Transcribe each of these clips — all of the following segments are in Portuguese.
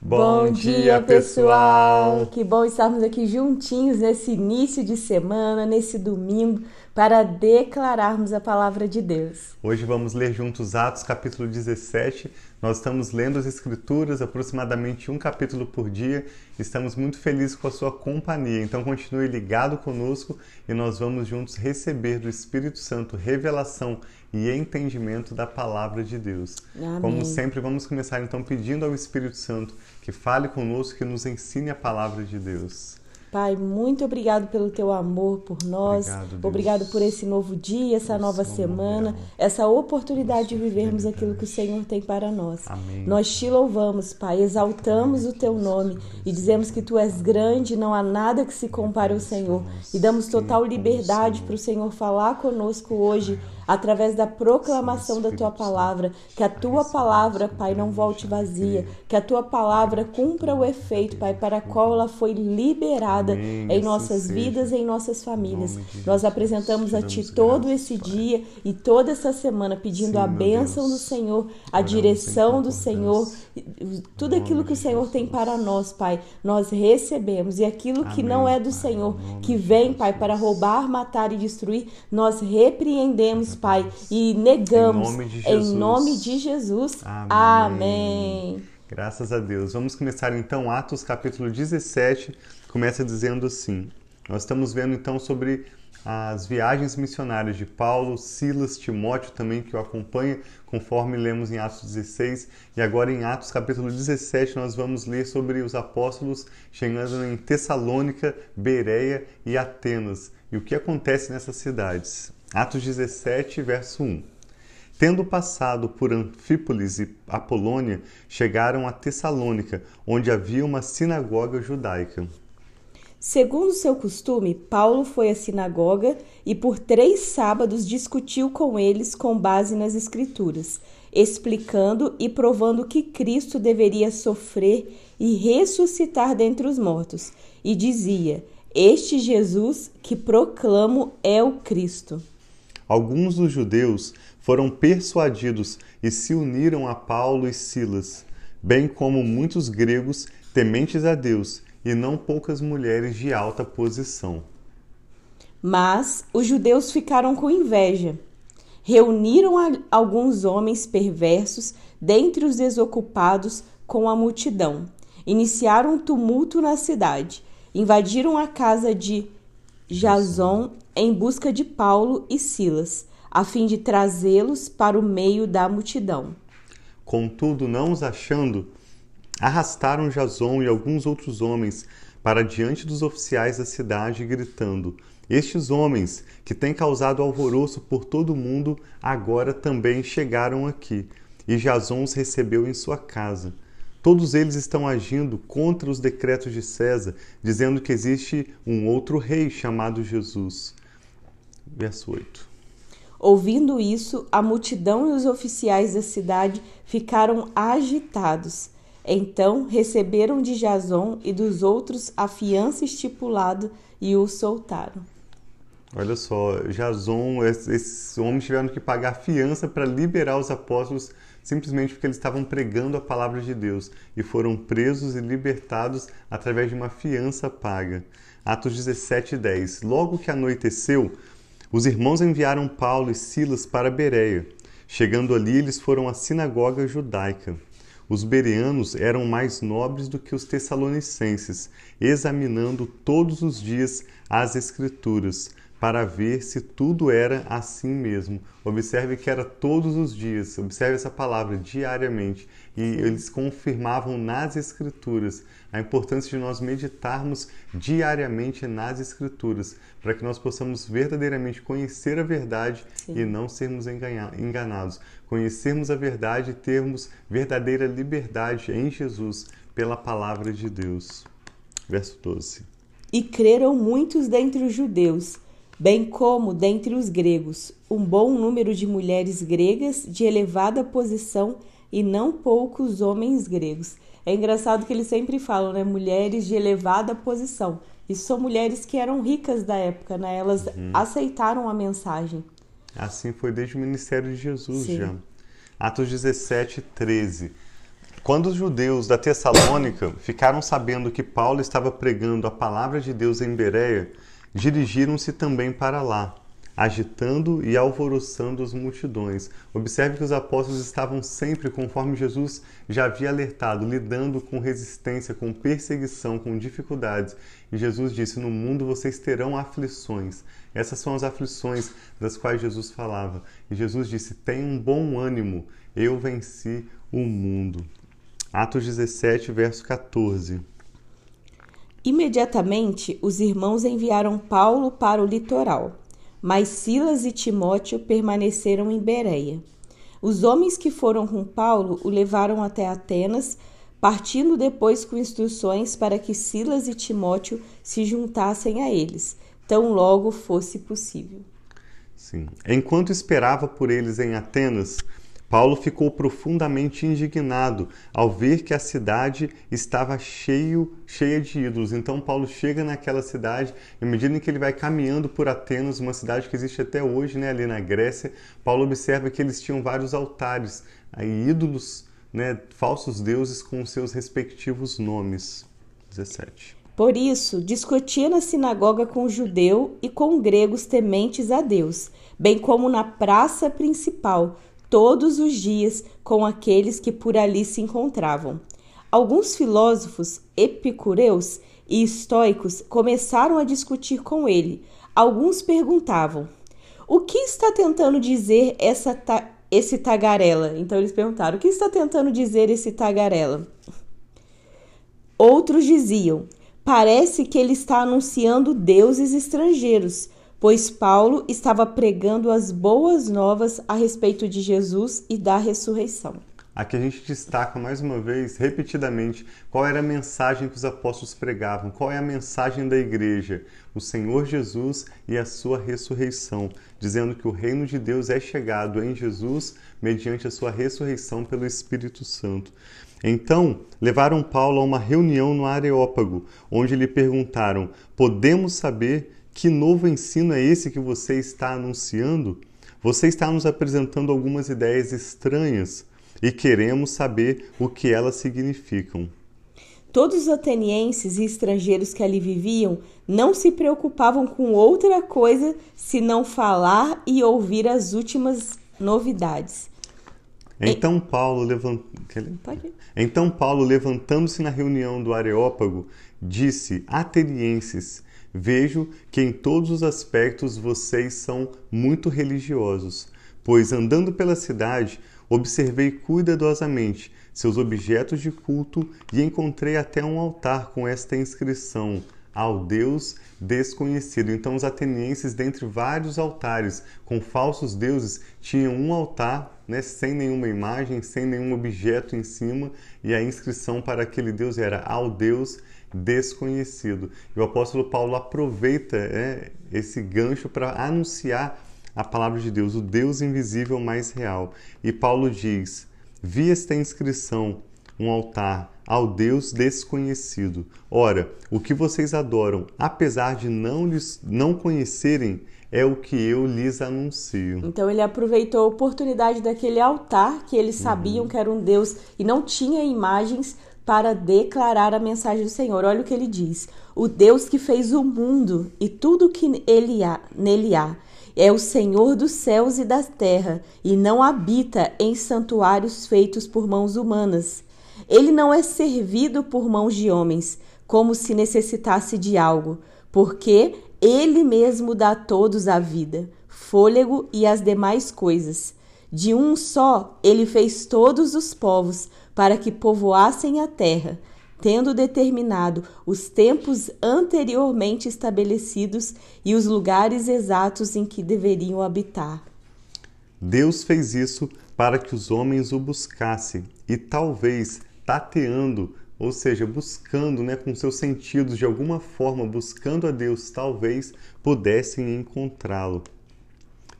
Bom, dia, pessoal! Que bom estarmos aqui juntinhos nesse início de semana, nesse domingo, para declararmos a palavra de Deus. Hoje vamos ler juntos Atos capítulo 17. Nós estamos lendo as Escrituras, aproximadamente um capítulo por dia. Estamos muito felizes com a sua companhia, então continue ligado conosco e nós vamos juntos receber do Espírito Santo revelação e entendimento da palavra de Deus. Amém. Como sempre, vamos começar então pedindo ao Espírito Santo que fale conosco, que nos ensine a palavra de Deus. Pai, muito obrigado pelo teu amor por nós. Obrigado. Obrigado por esse novo dia, essa Deus, nova semana, essa oportunidade de Deus, vivermos Deus. aquilo que o Senhor tem para nós. Amém. Nós te louvamos, Pai, exaltamos o teu nome e dizemos que tu és grande, não há nada que se compare ao Senhor. E damos total liberdade para o Senhor falar conosco hoje através da proclamação da tua palavra, que a tua palavra, Pai, não volte vazia, que a tua palavra cumpra o efeito, Pai, para a qual ela foi liberada Amém, em assim nossas seja. vidas e em nossas famílias. Nós apresentamos a ti todo graças, esse Pai. dia e toda essa semana pedindo Sim, a bênção do Deus. Senhor, a Oramos direção do. Senhor, tudo aquilo que o Senhor tem para nós, Pai, nós recebemos. E aquilo que Amém, não é do Senhor, que vem, Pai, para roubar, matar e destruir, nós repreendemos, Pai, e negamos Em nome de em Jesus. nome de Jesus. Amém. Amém. Graças a Deus. Vamos começar então Atos capítulo 17, começa dizendo assim. Nós estamos vendo então sobre as viagens missionárias de Paulo, Silas, Timóteo também que o acompanha, conforme lemos em Atos 16, e agora em Atos capítulo 17 nós vamos ler sobre os apóstolos chegando em Tessalônica, Bereia e Atenas, e o que acontece nessas cidades. Atos 17, verso 1. Tendo passado por Anfípolis e Apolônia, chegaram a Tessalônica, onde havia uma sinagoga judaica. Segundo seu costume, Paulo foi à sinagoga e por três sábados discutiu com eles com base nas Escrituras, explicando e provando que Cristo deveria sofrer e ressuscitar dentre os mortos, e dizia: Este Jesus que proclamo é o Cristo. Alguns dos judeus foram persuadidos e se uniram a Paulo e Silas, bem como muitos gregos tementes a Deus e não poucas mulheres de alta posição. Mas os judeus ficaram com inveja. Reuniram alguns homens perversos dentre os desocupados com a multidão. Iniciaram um tumulto na cidade. Invadiram a casa de Jason em busca de Paulo e Silas, a fim de trazê-los para o meio da multidão. Contudo, não os achando, arrastaram Jason e alguns outros homens para diante dos oficiais da cidade, gritando: Estes homens, que têm causado alvoroço por todo o mundo, agora também chegaram aqui. E Jason os recebeu em sua casa. Todos eles estão agindo contra os decretos de César, dizendo que existe um outro rei chamado Jesus. Verso 8. Ouvindo isso, a multidão e os oficiais da cidade ficaram agitados. Então receberam de Jason e dos outros a fiança estipulada e o soltaram. Olha só, Jason, es- esses homens tiveram que pagar fiança para liberar os apóstolos simplesmente porque eles estavam pregando a palavra de Deus e foram presos e libertados através de uma fiança paga. Atos 17, 10. Logo que anoiteceu, os irmãos enviaram Paulo e Silas para Bereia. Chegando ali, eles foram à sinagoga judaica. Os bereanos eram mais nobres do que os tessalonicenses, examinando todos os dias as Escrituras, para ver se tudo era assim mesmo. Observe que era todos os dias, observe essa palavra, diariamente. E eles confirmavam nas Escrituras a importância de nós meditarmos diariamente nas Escrituras, para que nós possamos verdadeiramente conhecer a verdade Sim. e não sermos engana- enganados. Conhecermos a verdade e termos verdadeira liberdade em Jesus pela palavra de Deus. Verso 12. E creram muitos dentre os judeus, bem como dentre os gregos, um bom número de mulheres gregas de elevada posição e não poucos homens gregos. É engraçado que eles sempre falam, né? Mulheres de elevada posição. Isso são mulheres que eram ricas da época, né? Elas aceitaram a mensagem. Assim foi desde o ministério de Jesus Sim. já. Atos 17, 13. Quando os judeus da Tessalônica ficaram sabendo que Paulo estava pregando a palavra de Deus em Bereia, dirigiram-se também para lá agitando e alvoroçando as multidões. Observe que os apóstolos estavam sempre, conforme Jesus já havia alertado, lidando com resistência, com perseguição, com dificuldades. E Jesus disse: No mundo vocês terão aflições. Essas são as aflições das quais Jesus falava. E Jesus disse: Tenha um bom ânimo, eu venci o mundo. Atos 17, verso 14. Imediatamente, os irmãos enviaram Paulo para o litoral mas Silas e Timóteo permaneceram em Bereia. Os homens que foram com Paulo o levaram até Atenas, partindo depois com instruções para que Silas e Timóteo se juntassem a eles, tão logo fosse possível. Sim. Enquanto esperava por eles em Atenas, Paulo ficou profundamente indignado ao ver que a cidade estava cheio, cheia de ídolos. Então Paulo chega naquela cidade, e à medida em que ele vai caminhando por Atenas, uma cidade que existe até hoje, né, ali na Grécia, Paulo observa que eles tinham vários altares, aí, ídolos, né, falsos deuses com seus respectivos nomes. 17. Por isso, discutia na sinagoga com o judeu e com gregos tementes a Deus, bem como na praça principal, todos os dias com aqueles que por ali se encontravam. Alguns filósofos epicureus e estoicos começaram a discutir com ele. Alguns perguntavam: O que está tentando dizer essa ta esse tagarela? Então eles perguntaram: O que está tentando dizer esse tagarela? Outros diziam: Parece que ele está anunciando deuses estrangeiros pois Paulo estava pregando as boas novas a respeito de Jesus e da ressurreição. Aqui a gente destaca mais uma vez, repetidamente, qual era a mensagem que os apóstolos pregavam, qual é a mensagem da igreja, o Senhor Jesus e a sua ressurreição, dizendo que o reino de Deus é chegado em Jesus mediante a sua ressurreição pelo Espírito Santo. Então, levaram Paulo a uma reunião no Areópago, onde lhe perguntaram: Podemos saber que novo ensino é esse que você está anunciando? Você está nos apresentando algumas ideias estranhas e queremos saber o que elas significam. Todos os atenienses e estrangeiros que ali viviam não se preocupavam com outra coisa senão falar e ouvir as últimas novidades. Então Paulo, levant... então Paulo levantando-se na reunião do Areópago, disse: Atenienses, Vejo que em todos os aspectos vocês são muito religiosos, pois andando pela cidade, observei cuidadosamente seus objetos de culto e encontrei até um altar com esta inscrição: ao Deus desconhecido. Então, os atenienses, dentre vários altares com falsos deuses, tinham um altar né, sem nenhuma imagem, sem nenhum objeto em cima, e a inscrição para aquele Deus era ao Deus desconhecido. E o apóstolo Paulo aproveita é, esse gancho para anunciar a palavra de Deus, o Deus invisível mais real. E Paulo diz: Vi esta inscrição, um altar ao Deus desconhecido. Ora, o que vocês adoram, apesar de não lhes não conhecerem, é o que eu lhes anuncio. Então ele aproveitou a oportunidade daquele altar que eles sabiam uhum. que era um Deus e não tinha imagens para declarar a mensagem do Senhor. Olha o que ele diz: O Deus que fez o mundo e tudo que ele há, nele há é o Senhor dos céus e da terra e não habita em santuários feitos por mãos humanas. Ele não é servido por mãos de homens, como se necessitasse de algo, porque ele mesmo dá a todos a vida, fôlego e as demais coisas. De um só ele fez todos os povos para que povoassem a terra, tendo determinado os tempos anteriormente estabelecidos e os lugares exatos em que deveriam habitar. Deus fez isso para que os homens o buscassem e talvez tateando, ou seja, buscando, né, com seus sentidos de alguma forma, buscando a Deus, talvez pudessem encontrá-lo.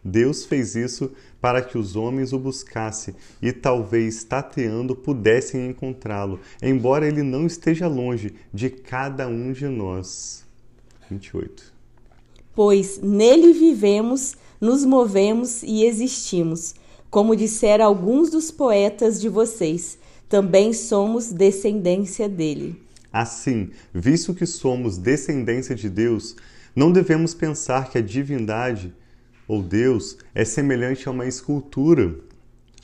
Deus fez isso para que os homens o buscassem e talvez tateando pudessem encontrá-lo, embora ele não esteja longe de cada um de nós. 28. Pois nele vivemos, nos movemos e existimos, como disseram alguns dos poetas de vocês também somos descendência dele. Assim, visto que somos descendência de Deus, não devemos pensar que a divindade ou Deus é semelhante a uma escultura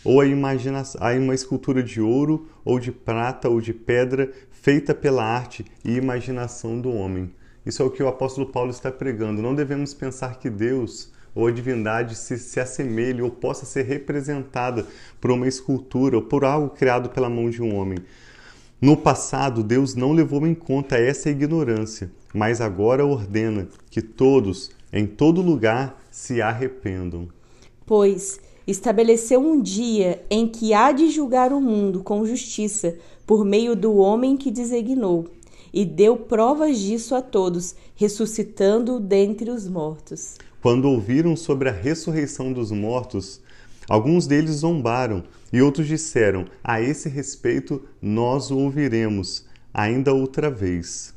ou a, imaginação, a uma escultura de ouro ou de prata ou de pedra feita pela arte e imaginação do homem. Isso é o que o apóstolo Paulo está pregando. Não devemos pensar que Deus ou a divindade se, se assemelhe ou possa ser representada por uma escultura ou por algo criado pela mão de um homem. No passado, Deus não levou em conta essa ignorância, mas agora ordena que todos, em todo lugar, se arrependam. Pois estabeleceu um dia em que há de julgar o mundo com justiça por meio do homem que designou, e deu provas disso a todos, ressuscitando dentre os mortos. Quando ouviram sobre a ressurreição dos mortos, alguns deles zombaram, e outros disseram: A esse respeito nós o ouviremos ainda outra vez.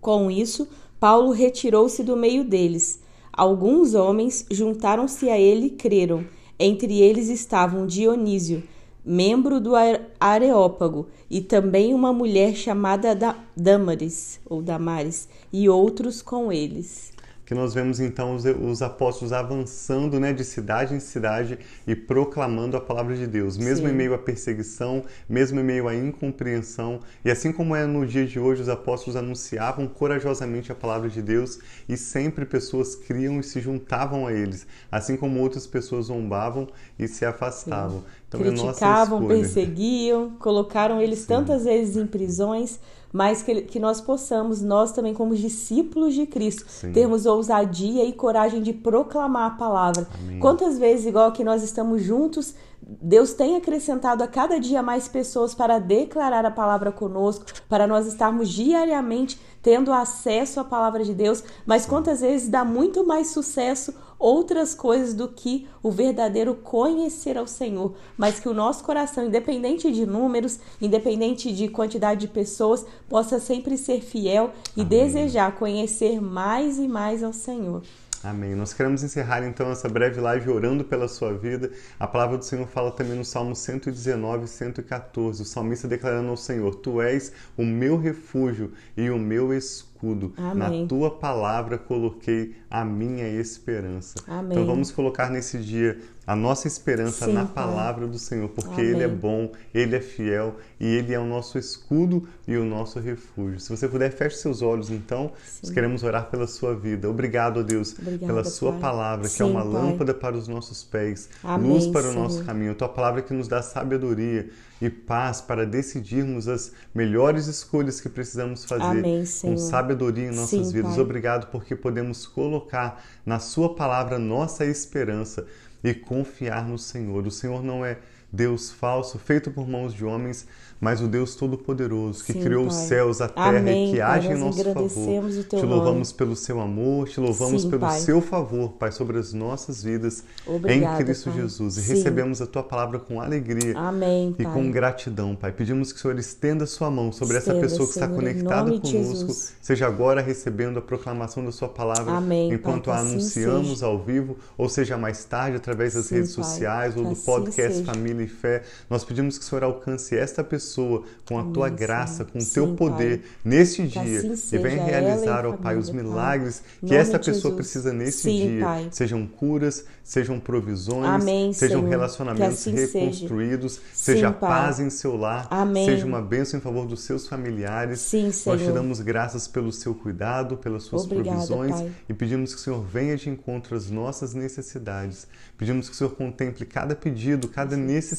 Com isso, Paulo retirou-se do meio deles. Alguns homens juntaram-se a ele e creram. Entre eles estavam Dionísio, membro do Areópago, e também uma mulher chamada Damaris, ou Damares, e outros com eles que nós vemos então os, os, apóstolos avançando né, de cidade em cidade e proclamando a palavra de Deus, mesmo Sim. em meio à perseguição, mesmo em meio à incompreensão. E assim como é no dia de hoje, os apóstolos anunciavam corajosamente a palavra de Deus e sempre pessoas criam e se juntavam a eles, assim como outras pessoas zombavam e se afastavam. Sim. Então, é Criticavam, é perseguiam, colocaram eles Sim. tantas vezes em prisões mas que, que nós possamos, nós também como discípulos de Cristo, Sim. termos ousadia e coragem de proclamar a palavra. Amém. Quantas vezes, igual que nós estamos juntos, Deus tem acrescentado a cada dia mais pessoas para declarar a palavra conosco, para nós estarmos diariamente tendo acesso à palavra de Deus, mas quantas vezes dá muito mais sucesso outras coisas do que o verdadeiro conhecer ao Senhor, mas que o nosso coração, independente de números, independente de quantidade de pessoas, possa sempre ser fiel e Amém. desejar conhecer mais e mais ao Senhor. Amém. Nós queremos encerrar então essa breve live orando pela sua vida. A palavra do Senhor fala também no Salmo 119, 114. O salmista declarando ao Senhor: Tu és o meu refúgio e o meu escudo. Amém. Na tua palavra coloquei a minha esperança. Amém. Então vamos colocar nesse dia a nossa esperança Sim, na palavra pai. do Senhor, porque Amém. Ele é bom, Ele é fiel e Ele é o nosso escudo e o nosso refúgio. Se você puder, feche seus olhos então. Sim. Nós queremos orar pela sua vida. Obrigado, Deus, Obrigada, pela Sua pai. palavra, Sim, que é uma pai. lâmpada para os nossos pés, Amém, luz para Senhor. o nosso caminho. A tua palavra que nos dá sabedoria e paz para decidirmos as melhores escolhas que precisamos fazer Amém, com sabedoria em nossas Sim, vidas. Pai. Obrigado porque podemos colocar na Sua palavra nossa esperança e confiar no Senhor. O Senhor não é Deus falso, feito por mãos de homens, mas o Deus Todo-Poderoso, que Sim, criou pai. os céus, a terra Amém, e que age em nosso favor. te louvamos nome. pelo seu amor, te louvamos Sim, pelo pai. seu favor, Pai, sobre as nossas vidas Obrigada, em Cristo pai. Jesus. E Sim. recebemos a tua palavra com alegria Amém, e com gratidão, Pai. Pedimos que o Senhor estenda a sua mão sobre estenda, essa pessoa que Senhor, está conectada conosco, seja agora recebendo a proclamação da sua palavra Amém, enquanto a assim anunciamos ao vivo, ou seja mais tarde através das redes sociais ou do assim podcast Família e Fé. Nós pedimos que o Senhor alcance esta pessoa com a tua graça, com o teu poder pai. nesse dia assim e vem realizar, ó Pai, os milagres pai. que esta pessoa precisa nesse Sim, dia. Pai. Sejam curas, sejam provisões, Amém, sejam Senhor. relacionamentos assim reconstruídos, seja, seja Sim, paz em seu lar, Amém. seja uma bênção em favor dos seus familiares. Sim, Nós te damos graças pelo seu cuidado, pelas suas Obrigada, provisões pai. e pedimos que o Senhor venha de encontro às nossas necessidades. Pedimos que o Senhor contemple cada pedido, cada necessidade,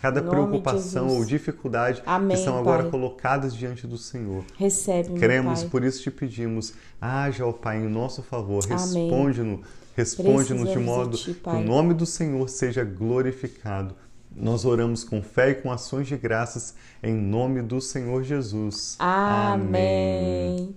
cada preocupação ou dificuldade Amém, que são agora pai. colocadas diante do Senhor. Recebe, Cremos, por isso te pedimos, haja, ó Pai, em nosso favor, responde-nos, responde-nos de modo ti, que o nome do Senhor seja glorificado. Nós oramos com fé e com ações de graças em nome do Senhor Jesus. Amém. Amém.